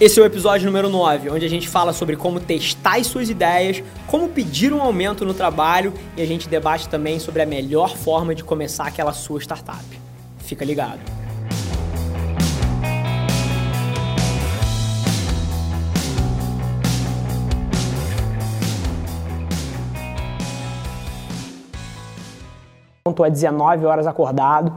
Esse é o episódio número 9, onde a gente fala sobre como testar as suas ideias, como pedir um aumento no trabalho e a gente debate também sobre a melhor forma de começar aquela sua startup. Fica ligado. Estou há 19 horas acordado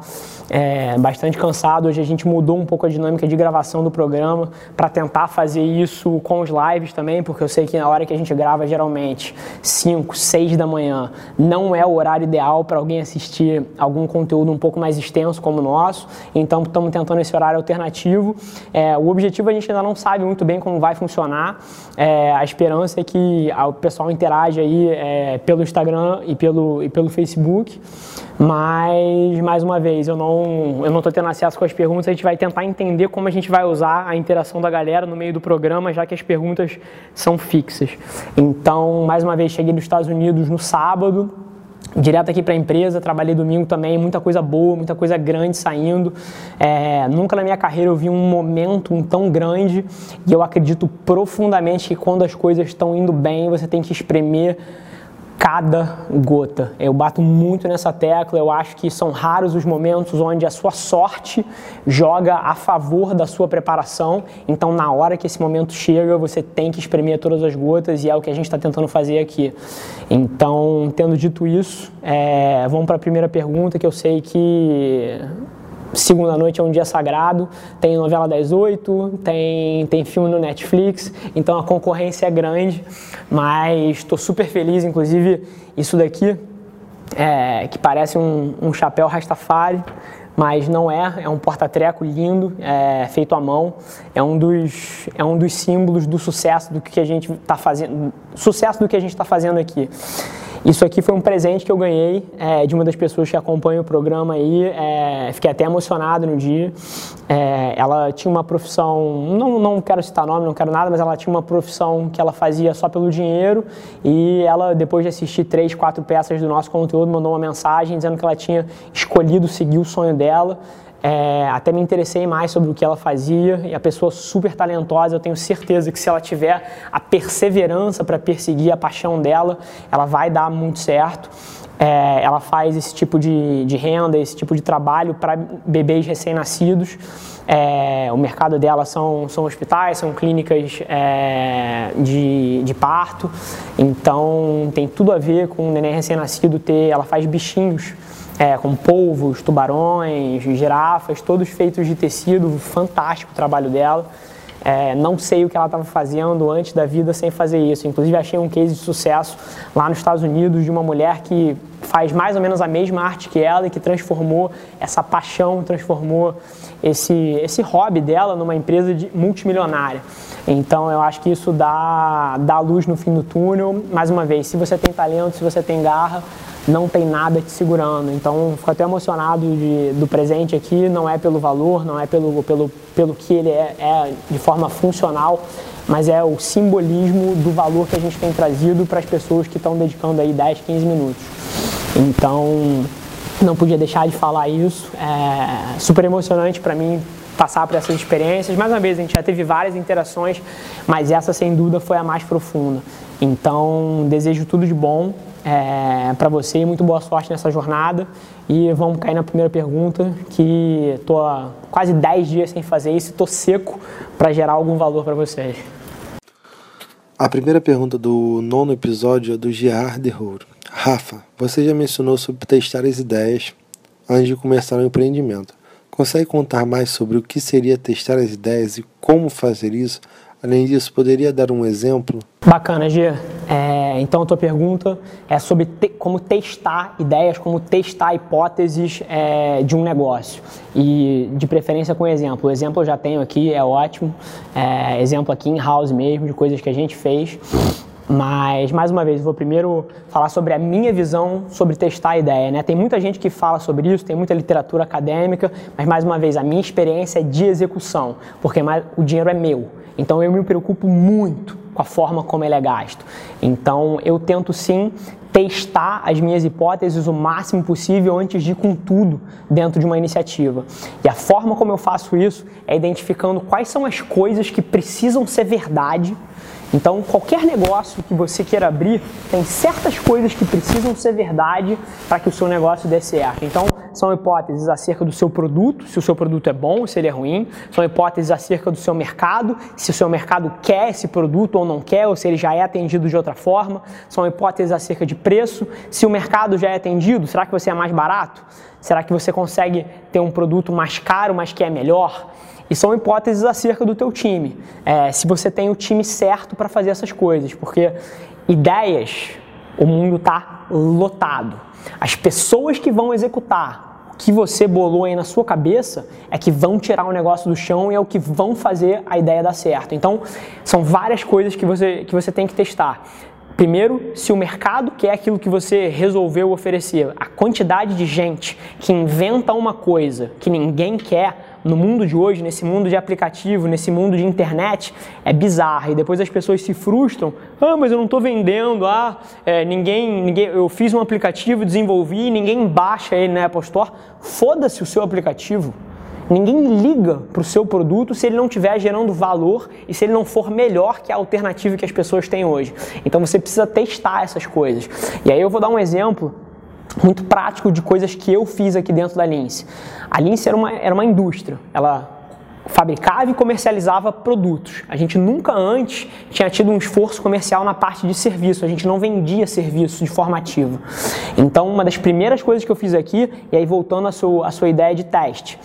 é, bastante cansado. Hoje a gente mudou um pouco a dinâmica de gravação do programa para tentar fazer isso com os lives também, porque eu sei que na hora que a gente grava, geralmente 5, 6 da manhã, não é o horário ideal para alguém assistir algum conteúdo um pouco mais extenso como o nosso. Então estamos tentando esse horário alternativo. É, o objetivo a gente ainda não sabe muito bem como vai funcionar. É, a esperança é que o pessoal interage aí é, pelo Instagram e pelo, e pelo Facebook. Mas, mais uma vez, eu não eu não estou tendo acesso com as perguntas, a gente vai tentar entender como a gente vai usar a interação da galera no meio do programa, já que as perguntas são fixas. Então, mais uma vez, cheguei dos Estados Unidos no sábado, direto aqui para a empresa, trabalhei domingo também, muita coisa boa, muita coisa grande saindo. É, nunca na minha carreira eu vi um momento tão grande e eu acredito profundamente que quando as coisas estão indo bem, você tem que espremer cada gota. Eu bato muito nessa tecla, eu acho que são raros os momentos onde a sua sorte joga a favor da sua preparação. Então, na hora que esse momento chega, você tem que espremer todas as gotas e é o que a gente está tentando fazer aqui. Então, tendo dito isso, é, vamos para a primeira pergunta que eu sei que segunda noite é um dia sagrado, tem novela das oito, tem, tem filme no Netflix, então a concorrência é grande, mas estou super feliz, inclusive isso daqui, é, que parece um, um chapéu Rastafari, mas não é, é um porta-treco lindo, é, feito à mão, é um dos, é um dos símbolos do sucesso do que a gente está fazendo, sucesso do que a gente está fazendo aqui. Isso aqui foi um presente que eu ganhei é, de uma das pessoas que acompanha o programa aí. É, fiquei até emocionado no dia. É, ela tinha uma profissão, não, não quero citar nome, não quero nada, mas ela tinha uma profissão que ela fazia só pelo dinheiro. E ela, depois de assistir três, quatro peças do nosso conteúdo, mandou uma mensagem dizendo que ela tinha escolhido seguir o sonho dela. É, até me interessei mais sobre o que ela fazia e a pessoa super talentosa. Eu tenho certeza que se ela tiver a perseverança para perseguir a paixão dela, ela vai dar muito certo. É, ela faz esse tipo de, de, renda, esse tipo de trabalho para bebês recém-nascidos. É, o mercado dela são, são hospitais, são clínicas é, de, de parto. Então tem tudo a ver com o neném recém-nascido ter. Ela faz bichinhos é, com polvos, tubarões, girafas, todos feitos de tecido, fantástico o trabalho dela. É, não sei o que ela estava fazendo antes da vida sem fazer isso. Inclusive, achei um case de sucesso lá nos Estados Unidos de uma mulher que faz mais ou menos a mesma arte que ela e que transformou essa paixão, transformou esse, esse hobby dela numa empresa de, multimilionária. Então, eu acho que isso dá, dá luz no fim do túnel. Mais uma vez, se você tem talento, se você tem garra, não tem nada te segurando. Então, fico até emocionado de, do presente aqui. Não é pelo valor, não é pelo, pelo, pelo que ele é, é de forma funcional, mas é o simbolismo do valor que a gente tem trazido para as pessoas que estão dedicando aí 10, 15 minutos. Então, não podia deixar de falar isso. É super emocionante para mim passar por essas experiências. Mais uma vez, a gente já teve várias interações, mas essa sem dúvida foi a mais profunda. Então, desejo tudo de bom é, para você e muito boa sorte nessa jornada. E vamos cair na primeira pergunta, que estou há quase 10 dias sem fazer isso e estou seco para gerar algum valor para vocês. A primeira pergunta do nono episódio é do Gerard de Rouro. Rafa, você já mencionou sobre testar as ideias antes de começar o empreendimento. Consegue contar mais sobre o que seria testar as ideias e como fazer isso? Além disso, poderia dar um exemplo? Bacana, Gia. É, então, a tua pergunta é sobre te, como testar ideias, como testar hipóteses é, de um negócio. E, de preferência, com exemplo. O exemplo eu já tenho aqui, é ótimo. É, exemplo aqui em house mesmo, de coisas que a gente fez. Mas, mais uma vez, vou primeiro falar sobre a minha visão sobre testar a ideia. Né? Tem muita gente que fala sobre isso, tem muita literatura acadêmica, mas, mais uma vez, a minha experiência é de execução, porque mais, o dinheiro é meu. Então, eu me preocupo muito com a forma como ele é gasto. Então, eu tento sim testar as minhas hipóteses o máximo possível antes de ir com tudo dentro de uma iniciativa. E a forma como eu faço isso é identificando quais são as coisas que precisam ser verdade então, qualquer negócio que você queira abrir, tem certas coisas que precisam ser verdade para que o seu negócio dê certo. Então, são hipóteses acerca do seu produto, se o seu produto é bom se ele é ruim, são hipóteses acerca do seu mercado, se o seu mercado quer esse produto ou não quer, ou se ele já é atendido de outra forma, são hipóteses acerca de preço, se o mercado já é atendido, será que você é mais barato? Será que você consegue ter um produto mais caro, mas que é melhor? E são hipóteses acerca do teu time. É, se você tem o time certo para fazer essas coisas, porque ideias, o mundo está lotado. As pessoas que vão executar o que você bolou aí na sua cabeça é que vão tirar o negócio do chão e é o que vão fazer a ideia dar certo. Então, são várias coisas que você, que você tem que testar. Primeiro, se o mercado quer aquilo que você resolveu oferecer, a quantidade de gente que inventa uma coisa que ninguém quer, no mundo de hoje, nesse mundo de aplicativo, nesse mundo de internet, é bizarro. E depois as pessoas se frustram. Ah, mas eu não estou vendendo. Ah, é, ninguém, ninguém, eu fiz um aplicativo, desenvolvi, ninguém baixa ele na Apple Store. Foda-se o seu aplicativo. Ninguém liga para o seu produto se ele não estiver gerando valor e se ele não for melhor que a alternativa que as pessoas têm hoje. Então você precisa testar essas coisas. E aí eu vou dar um exemplo muito prático de coisas que eu fiz aqui dentro da Lince. A Lince era uma, era uma indústria, ela fabricava e comercializava produtos. A gente nunca antes tinha tido um esforço comercial na parte de serviço, a gente não vendia serviço de forma ativa. Então, uma das primeiras coisas que eu fiz aqui, e aí voltando à sua, à sua ideia de teste,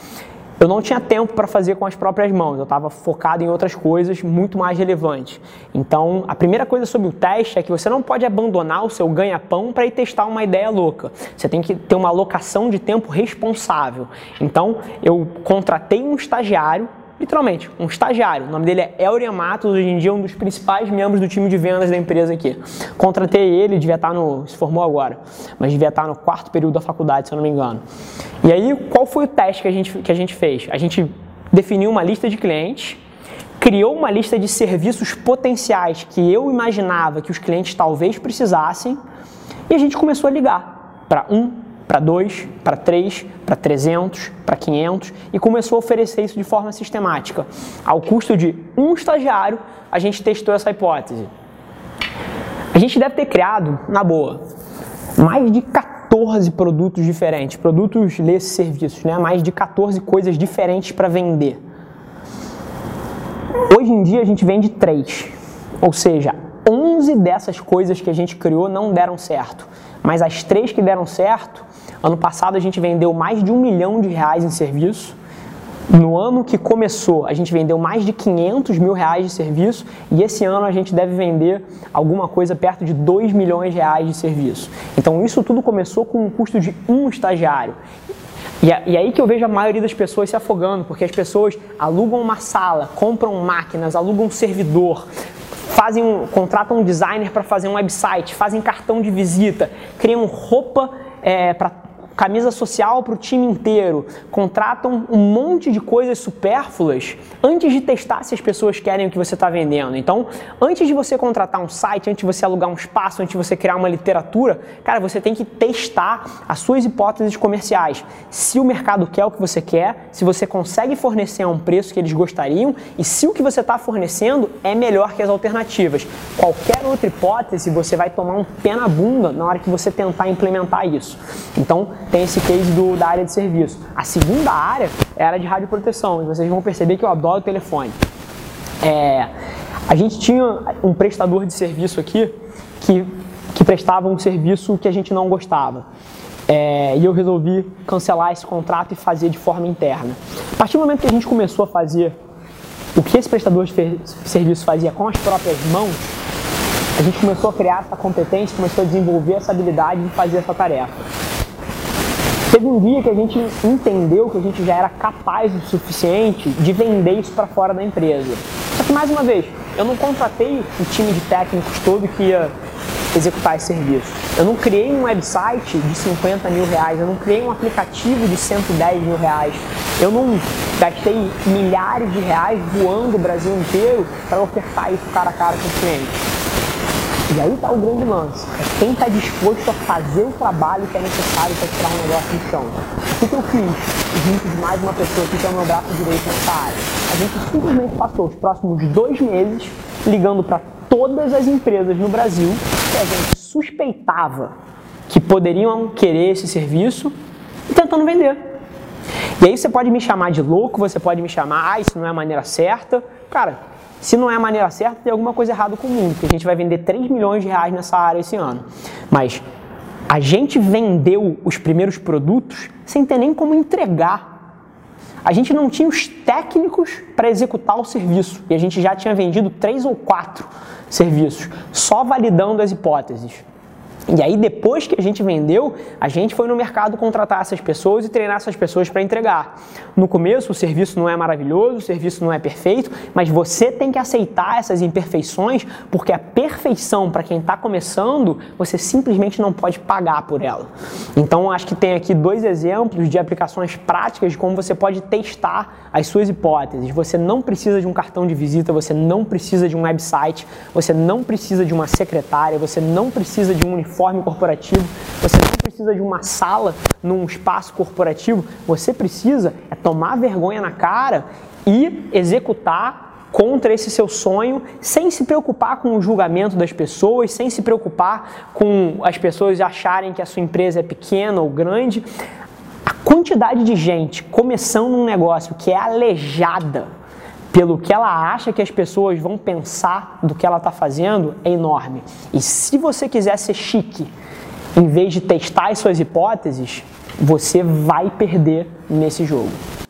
eu não tinha tempo para fazer com as próprias mãos, eu estava focado em outras coisas muito mais relevantes. Então, a primeira coisa sobre o teste é que você não pode abandonar o seu ganha-pão para ir testar uma ideia louca. Você tem que ter uma alocação de tempo responsável. Então, eu contratei um estagiário literalmente, um estagiário. O nome dele é Elrian Matos, hoje em dia é um dos principais membros do time de vendas da empresa aqui. Contratei ele, devia estar no. se formou agora, mas devia estar no quarto período da faculdade, se eu não me engano. E aí, qual foi o teste que a gente, que a gente fez? A gente definiu uma lista de clientes, criou uma lista de serviços potenciais que eu imaginava que os clientes talvez precisassem, e a gente começou a ligar para um, para 2, para 3, para 300, para 500 e começou a oferecer isso de forma sistemática. Ao custo de um estagiário, a gente testou essa hipótese. A gente deve ter criado, na boa, mais de 14 produtos diferentes, produtos desses serviços, né? mais de 14 coisas diferentes para vender. Hoje em dia a gente vende 3, ou seja, 11 dessas coisas que a gente criou não deram certo, mas as três que deram certo Ano passado a gente vendeu mais de um milhão de reais em serviço. No ano que começou, a gente vendeu mais de 500 mil reais de serviço e esse ano a gente deve vender alguma coisa perto de 2 milhões de reais de serviço. Então isso tudo começou com um custo de um estagiário. E, e aí que eu vejo a maioria das pessoas se afogando, porque as pessoas alugam uma sala, compram máquinas, alugam um servidor, fazem um, contratam um designer para fazer um website, fazem cartão de visita, criam roupa é, para camisa social para o time inteiro, contratam um monte de coisas supérfluas antes de testar se as pessoas querem o que você está vendendo. Então, antes de você contratar um site, antes de você alugar um espaço, antes de você criar uma literatura, cara, você tem que testar as suas hipóteses comerciais. Se o mercado quer o que você quer, se você consegue fornecer a um preço que eles gostariam e se o que você está fornecendo é melhor que as alternativas. Qualquer outra hipótese, você vai tomar um pé na bunda na hora que você tentar implementar isso. Então, tem esse case do, da área de serviço. A segunda área a área de radioproteção, e vocês vão perceber que eu adoro telefone. É, a gente tinha um prestador de serviço aqui que, que prestava um serviço que a gente não gostava. É, e eu resolvi cancelar esse contrato e fazer de forma interna. A partir do momento que a gente começou a fazer o que esse prestador de serviço fazia com as próprias mãos, a gente começou a criar essa competência, começou a desenvolver essa habilidade de fazer essa tarefa. Teve um dia que a gente entendeu que a gente já era capaz o suficiente de vender isso para fora da empresa. Só que, mais uma vez, eu não contratei o time de técnicos todo que ia executar esse serviço. Eu não criei um website de 50 mil reais, eu não criei um aplicativo de 110 mil reais. Eu não gastei milhares de reais voando o Brasil inteiro para ofertar isso cara a cara com o cliente. E aí está o grande lance. É quem está disposto a fazer o trabalho que é necessário para tirar um negócio do chão. O que, eu fiz? Junto de mais uma pessoa que é o meu braço direito nessa área. A gente simplesmente passou os próximos dois meses ligando para todas as empresas no Brasil que a gente suspeitava que poderiam querer esse serviço e tentando vender. E aí você pode me chamar de louco, você pode me chamar, ah, isso não é a maneira certa. Cara, se não é a maneira certa, tem alguma coisa errada com o mundo, porque a gente vai vender 3 milhões de reais nessa área esse ano. Mas a gente vendeu os primeiros produtos sem ter nem como entregar. A gente não tinha os técnicos para executar o serviço e a gente já tinha vendido três ou quatro serviços, só validando as hipóteses. E aí, depois que a gente vendeu, a gente foi no mercado contratar essas pessoas e treinar essas pessoas para entregar. No começo, o serviço não é maravilhoso, o serviço não é perfeito, mas você tem que aceitar essas imperfeições, porque a perfeição, para quem está começando, você simplesmente não pode pagar por ela. Então, acho que tem aqui dois exemplos de aplicações práticas de como você pode testar as suas hipóteses. Você não precisa de um cartão de visita, você não precisa de um website, você não precisa de uma secretária, você não precisa de um uniforme uniforme corporativo, você não precisa de uma sala num espaço corporativo, você precisa é tomar vergonha na cara e executar contra esse seu sonho, sem se preocupar com o julgamento das pessoas, sem se preocupar com as pessoas acharem que a sua empresa é pequena ou grande. A quantidade de gente começando um negócio que é aleijada pelo que ela acha que as pessoas vão pensar do que ela está fazendo é enorme. E se você quiser ser chique, em vez de testar as suas hipóteses, você vai perder nesse jogo.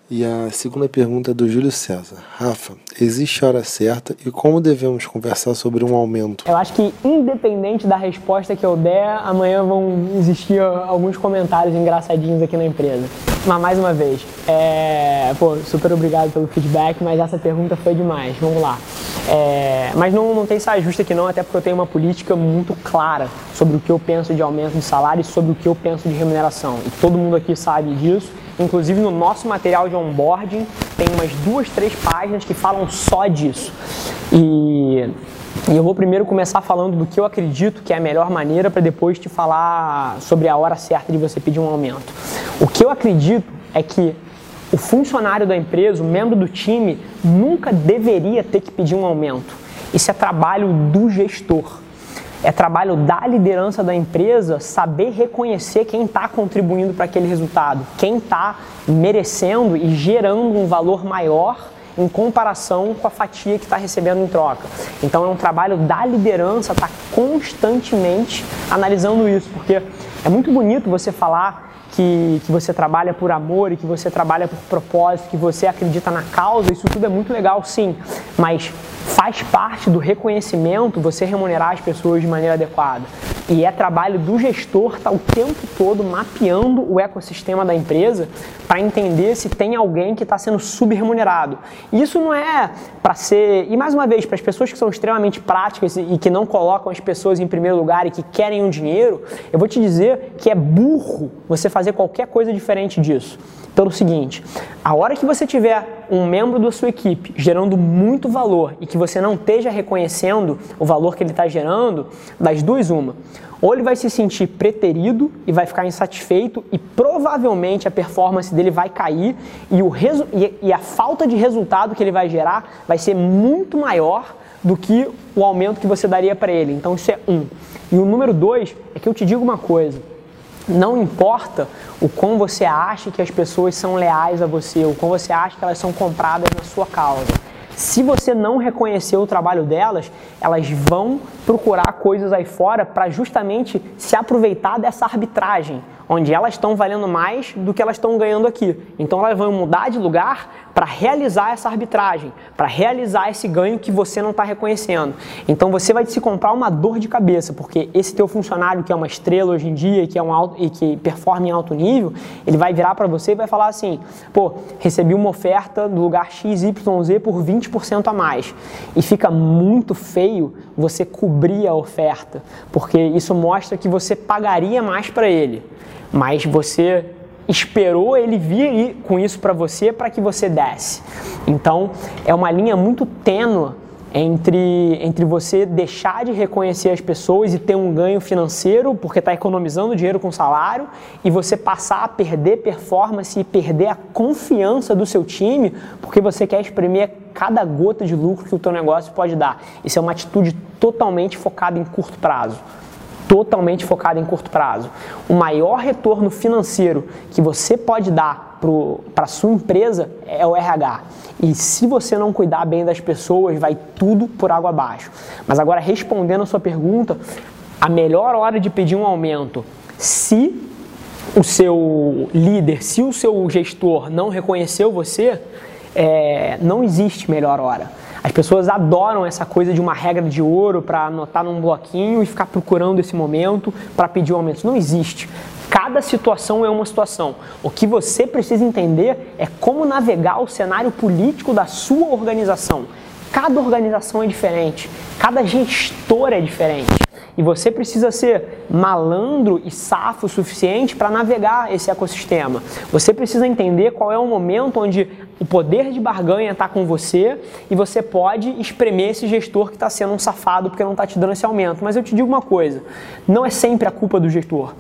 E a segunda pergunta é do Júlio César. Rafa, existe hora certa e como devemos conversar sobre um aumento? Eu acho que, independente da resposta que eu der, amanhã vão existir alguns comentários engraçadinhos aqui na empresa. Mas, mais uma vez, é... Pô, super obrigado pelo feedback, mas essa pergunta foi demais. Vamos lá. É... Mas não, não tem saia justa aqui não, até porque eu tenho uma política muito clara sobre o que eu penso de aumento de salário e sobre o que eu penso de remuneração. E todo mundo aqui sabe disso Inclusive no nosso material de onboarding tem umas duas, três páginas que falam só disso. E, e eu vou primeiro começar falando do que eu acredito que é a melhor maneira para depois te falar sobre a hora certa de você pedir um aumento. O que eu acredito é que o funcionário da empresa, o membro do time, nunca deveria ter que pedir um aumento. Isso é trabalho do gestor. É trabalho da liderança da empresa saber reconhecer quem está contribuindo para aquele resultado, quem está merecendo e gerando um valor maior em comparação com a fatia que está recebendo em troca. Então é um trabalho da liderança estar tá constantemente analisando isso, porque é muito bonito você falar que, que você trabalha por amor e que você trabalha por propósito, que você acredita na causa, isso tudo é muito legal sim, mas faz parte do reconhecimento você remunerar as pessoas de maneira adequada. E é trabalho do gestor estar tá o tempo todo mapeando o ecossistema da empresa para entender se tem alguém que está sendo subremunerado. Isso não é para ser. E mais uma vez, para as pessoas que são extremamente práticas e que não colocam as pessoas em primeiro lugar e que querem um dinheiro, eu vou te dizer que é burro você fazer qualquer coisa diferente disso pelo seguinte: a hora que você tiver um membro da sua equipe gerando muito valor e que você não esteja reconhecendo o valor que ele está gerando, das duas, uma. Ou ele vai se sentir preterido e vai ficar insatisfeito e provavelmente a performance dele vai cair e, o e, e a falta de resultado que ele vai gerar vai ser muito maior do que o aumento que você daria para ele. Então isso é um. E o número dois é que eu te digo uma coisa não importa o quão você acha que as pessoas são leais a você, o quão você acha que elas são compradas na sua causa. Se você não reconhecer o trabalho delas, elas vão procurar coisas aí fora para justamente se aproveitar dessa arbitragem, onde elas estão valendo mais do que elas estão ganhando aqui. Então elas vão mudar de lugar para realizar essa arbitragem, para realizar esse ganho que você não está reconhecendo. Então você vai se comprar uma dor de cabeça, porque esse teu funcionário que é uma estrela hoje em dia que, é um alto, e que performa em alto nível, ele vai virar para você e vai falar assim: pô, recebi uma oferta do lugar XYZ por 20% a mais. E fica muito feio você cobrir a oferta, porque isso mostra que você pagaria mais para ele, mas você esperou ele vir com isso para você para que você desse. Então, é uma linha muito tênue entre, entre você deixar de reconhecer as pessoas e ter um ganho financeiro, porque está economizando dinheiro com salário, e você passar a perder performance e perder a confiança do seu time, porque você quer espremer cada gota de lucro que o teu negócio pode dar. Isso é uma atitude totalmente focada em curto prazo totalmente focada em curto prazo. O maior retorno financeiro que você pode dar para a sua empresa é o RH. E se você não cuidar bem das pessoas, vai tudo por água abaixo. Mas agora, respondendo a sua pergunta, a melhor hora de pedir um aumento, se o seu líder, se o seu gestor não reconheceu você, é, não existe melhor hora. As pessoas adoram essa coisa de uma regra de ouro para anotar num bloquinho e ficar procurando esse momento para pedir um aumento. Não existe. Cada situação é uma situação. O que você precisa entender é como navegar o cenário político da sua organização. Cada organização é diferente, cada gestor é diferente. E você precisa ser malandro e safo o suficiente para navegar esse ecossistema. Você precisa entender qual é o momento onde o poder de barganha está com você e você pode espremer esse gestor que está sendo um safado porque não está te dando esse aumento. Mas eu te digo uma coisa: não é sempre a culpa do gestor.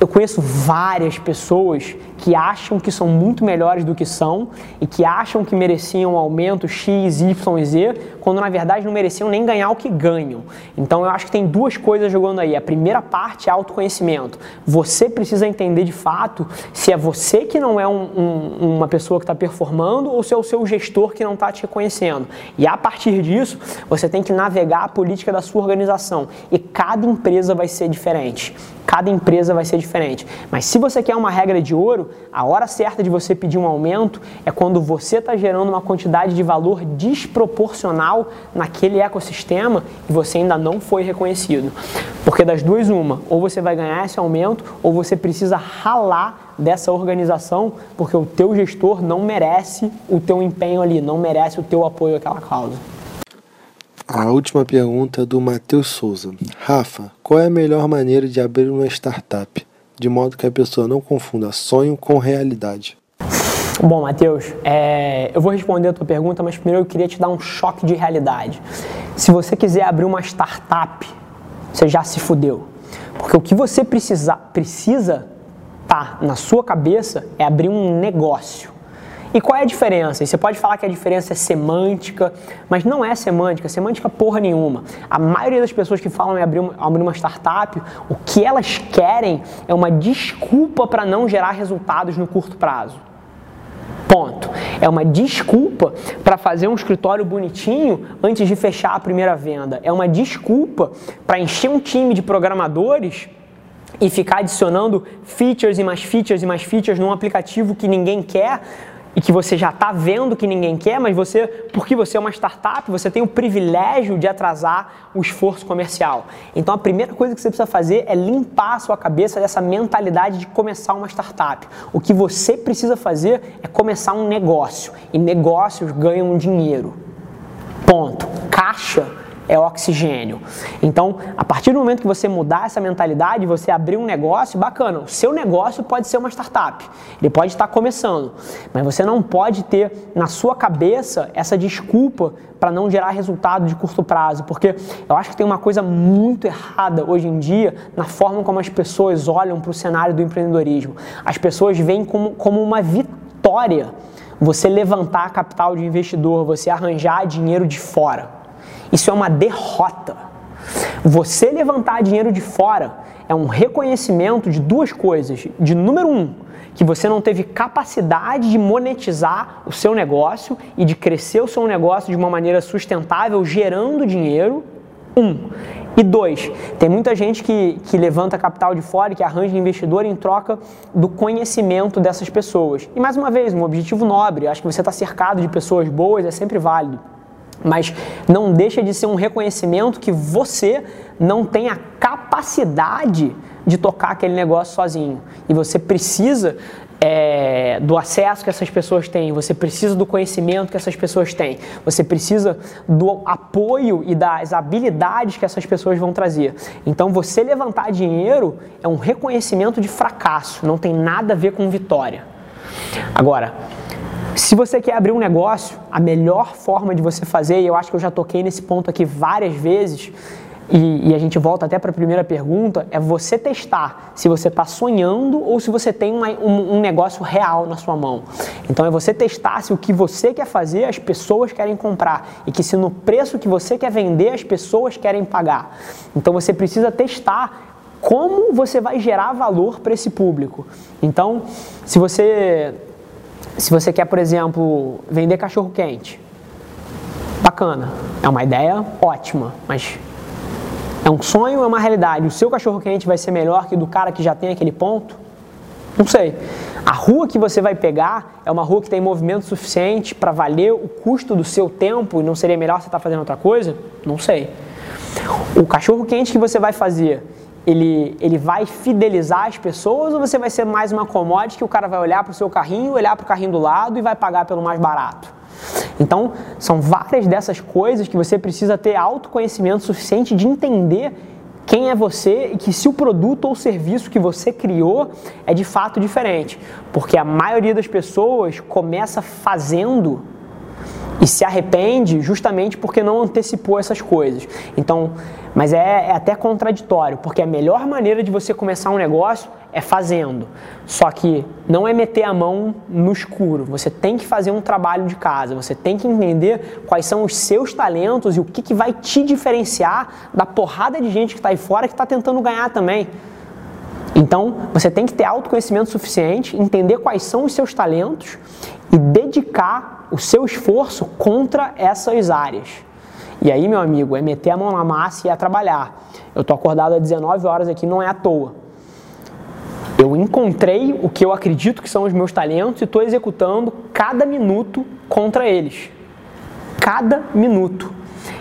Eu conheço várias pessoas que acham que são muito melhores do que são e que acham que mereciam um aumento X, Y e Z, quando na verdade não mereciam nem ganhar o que ganham. Então eu acho que tem duas coisas jogando aí. A primeira parte é autoconhecimento. Você precisa entender de fato se é você que não é um, um, uma pessoa que está performando ou se é o seu gestor que não está te reconhecendo. E a partir disso, você tem que navegar a política da sua organização. E cada empresa vai ser diferente. Cada empresa vai ser diferente. Mas se você quer uma regra de ouro, a hora certa de você pedir um aumento é quando você está gerando uma quantidade de valor desproporcional naquele ecossistema e você ainda não foi reconhecido. Porque das duas, uma, ou você vai ganhar esse aumento, ou você precisa ralar dessa organização, porque o teu gestor não merece o teu empenho ali, não merece o teu apoio àquela causa. A última pergunta é do Matheus Souza. Rafa, qual é a melhor maneira de abrir uma startup, de modo que a pessoa não confunda sonho com realidade? Bom, Matheus, é, eu vou responder a tua pergunta, mas primeiro eu queria te dar um choque de realidade. Se você quiser abrir uma startup, você já se fudeu. Porque o que você precisa, precisa tá na sua cabeça é abrir um negócio. E qual é a diferença? E você pode falar que a diferença é semântica, mas não é semântica, semântica porra nenhuma. A maioria das pessoas que falam em abrir uma, abrir uma startup, o que elas querem é uma desculpa para não gerar resultados no curto prazo. Ponto. É uma desculpa para fazer um escritório bonitinho antes de fechar a primeira venda. É uma desculpa para encher um time de programadores e ficar adicionando features e mais features e mais features num aplicativo que ninguém quer e que você já está vendo que ninguém quer, mas você, porque você é uma startup, você tem o privilégio de atrasar o esforço comercial. Então a primeira coisa que você precisa fazer é limpar a sua cabeça dessa mentalidade de começar uma startup. O que você precisa fazer é começar um negócio e negócios ganham dinheiro. Ponto. Caixa é oxigênio. Então, a partir do momento que você mudar essa mentalidade, você abrir um negócio, bacana, o seu negócio pode ser uma startup, ele pode estar começando, mas você não pode ter na sua cabeça essa desculpa para não gerar resultado de curto prazo, porque eu acho que tem uma coisa muito errada hoje em dia na forma como as pessoas olham para o cenário do empreendedorismo. As pessoas veem como, como uma vitória você levantar capital de investidor, você arranjar dinheiro de fora. Isso é uma derrota. Você levantar dinheiro de fora é um reconhecimento de duas coisas. De número um, que você não teve capacidade de monetizar o seu negócio e de crescer o seu negócio de uma maneira sustentável, gerando dinheiro. Um. E dois, tem muita gente que, que levanta capital de fora e que arranja investidor em troca do conhecimento dessas pessoas. E mais uma vez, um objetivo nobre, acho que você está cercado de pessoas boas, é sempre válido. Mas não deixa de ser um reconhecimento que você não tem a capacidade de tocar aquele negócio sozinho. E você precisa é, do acesso que essas pessoas têm, você precisa do conhecimento que essas pessoas têm, você precisa do apoio e das habilidades que essas pessoas vão trazer. Então, você levantar dinheiro é um reconhecimento de fracasso, não tem nada a ver com vitória. Agora, se você quer abrir um negócio, a melhor forma de você fazer, e eu acho que eu já toquei nesse ponto aqui várias vezes, e, e, a gente volta até para a primeira pergunta, é você testar se você está sonhando ou se você tem uma, um, um, negócio real na sua mão. Então é você testar se o que você quer fazer as pessoas querem comprar e que se no preço que você quer vender as pessoas querem pagar. Então você precisa testar como você vai gerar valor para esse público. Então, se você se você quer, por exemplo, vender cachorro quente, bacana, é uma ideia ótima, mas é um sonho é uma realidade? O seu cachorro quente vai ser melhor que o do cara que já tem aquele ponto? Não sei. A rua que você vai pegar é uma rua que tem movimento suficiente para valer o custo do seu tempo e não seria melhor você estar tá fazendo outra coisa? Não sei. O cachorro quente que você vai fazer, ele, ele vai fidelizar as pessoas ou você vai ser mais uma commodity que o cara vai olhar para o seu carrinho, olhar para o carrinho do lado e vai pagar pelo mais barato? Então, são várias dessas coisas que você precisa ter autoconhecimento suficiente de entender quem é você e que se o produto ou serviço que você criou é de fato diferente. Porque a maioria das pessoas começa fazendo e se arrepende justamente porque não antecipou essas coisas. Então, mas é, é, até contraditório, porque a melhor maneira de você começar um negócio é fazendo. Só que não é meter a mão no escuro. Você tem que fazer um trabalho de casa. Você tem que entender quais são os seus talentos e o que, que vai te diferenciar da porrada de gente que está aí fora que está tentando ganhar também. Então, você tem que ter autoconhecimento suficiente, entender quais são os seus talentos e dedicar o seu esforço contra essas áreas. E aí, meu amigo, é meter a mão na massa e é trabalhar. Eu tô acordado às 19 horas aqui, não é à toa. Eu encontrei o que eu acredito que são os meus talentos e estou executando cada minuto contra eles. Cada minuto.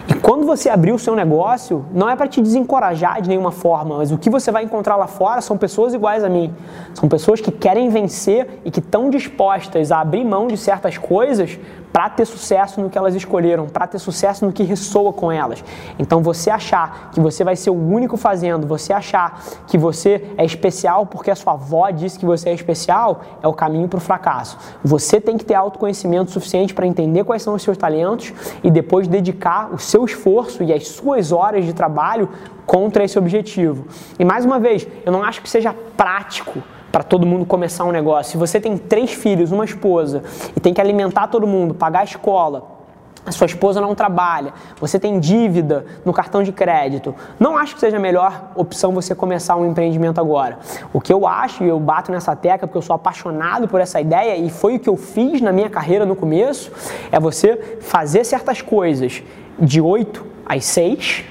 E quando você abrir o seu negócio, não é para te desencorajar de nenhuma forma, mas o que você vai encontrar lá fora são pessoas iguais a mim. São pessoas que querem vencer e que estão dispostas a abrir mão de certas coisas para ter sucesso no que elas escolheram, para ter sucesso no que ressoa com elas. Então você achar que você vai ser o único fazendo, você achar que você é especial porque a sua avó disse que você é especial, é o caminho para o fracasso. Você tem que ter autoconhecimento suficiente para entender quais são os seus talentos e depois dedicar o seu esforço e as suas horas de trabalho contra esse objetivo. E mais uma vez, eu não acho que seja prático para todo mundo começar um negócio. Se você tem três filhos, uma esposa e tem que alimentar todo mundo, pagar a escola, a sua esposa não trabalha, você tem dívida no cartão de crédito, não acho que seja a melhor opção você começar um empreendimento agora. O que eu acho, e eu bato nessa tecla porque eu sou apaixonado por essa ideia e foi o que eu fiz na minha carreira no começo, é você fazer certas coisas de 8 às 6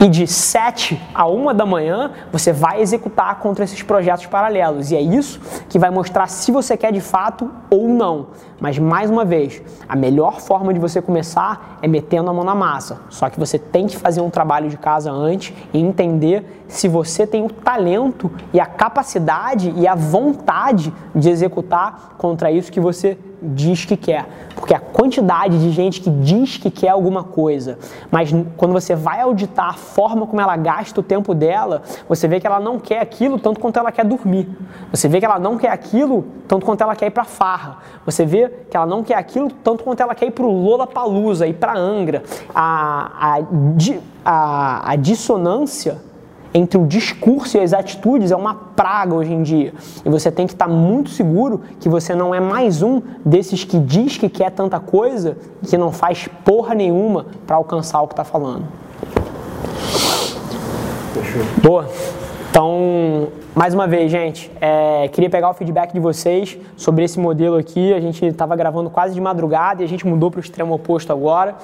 e de 7 a 1 da manhã você vai executar contra esses projetos paralelos. E é isso que vai mostrar se você quer de fato ou não. Mas mais uma vez, a melhor forma de você começar é metendo a mão na massa. Só que você tem que fazer um trabalho de casa antes e entender se você tem o talento e a capacidade e a vontade de executar contra isso que você diz que quer. Porque a quantidade de gente que diz que quer alguma coisa, mas quando você vai auditar a forma como ela gasta o tempo dela, você vê que ela não quer aquilo tanto quanto ela quer dormir. Você vê que ela não quer aquilo tanto quanto ela quer ir para farra. Você vê que ela não quer aquilo tanto quanto ela quer ir para o Lola Palusa, ir para Angra. A, a, a, a dissonância entre o discurso e as atitudes é uma praga hoje em dia. E você tem que estar muito seguro que você não é mais um desses que diz que quer tanta coisa e que não faz porra nenhuma para alcançar o que está falando. Boa. Então, Mais uma vez, gente, é, queria pegar o feedback de vocês sobre esse modelo aqui. A gente estava gravando quase de madrugada e a gente mudou para o extremo oposto agora.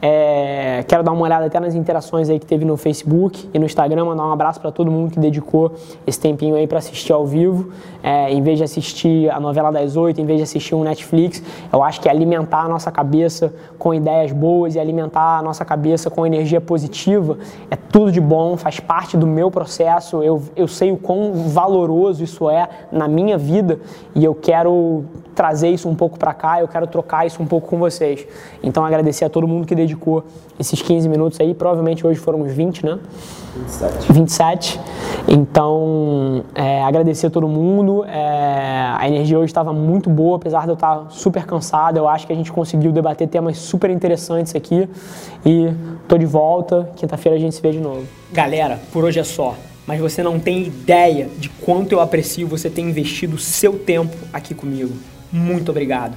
É, quero dar uma olhada até nas interações aí que teve no Facebook e no Instagram, mandar um abraço para todo mundo que dedicou esse tempinho aí para assistir ao vivo, é, em vez de assistir a novela das oito, em vez de assistir um Netflix. Eu acho que alimentar a nossa cabeça com ideias boas e alimentar a nossa cabeça com energia positiva é tudo de bom, faz parte do meu processo. Eu, eu sei o quão valoroso isso é na minha vida e eu quero trazer isso um pouco para cá, eu quero trocar isso um pouco com vocês. Então agradecer a todo mundo que dedicou esses 15 minutos aí, provavelmente hoje foram uns 20, né? 27. 27. Então, é, agradecer a todo mundo. É, a energia hoje estava muito boa, apesar de eu estar super cansado. Eu acho que a gente conseguiu debater temas super interessantes aqui. E tô de volta. Quinta-feira a gente se vê de novo. Galera, por hoje é só mas você não tem ideia de quanto eu aprecio você ter investido seu tempo aqui comigo. Muito obrigado.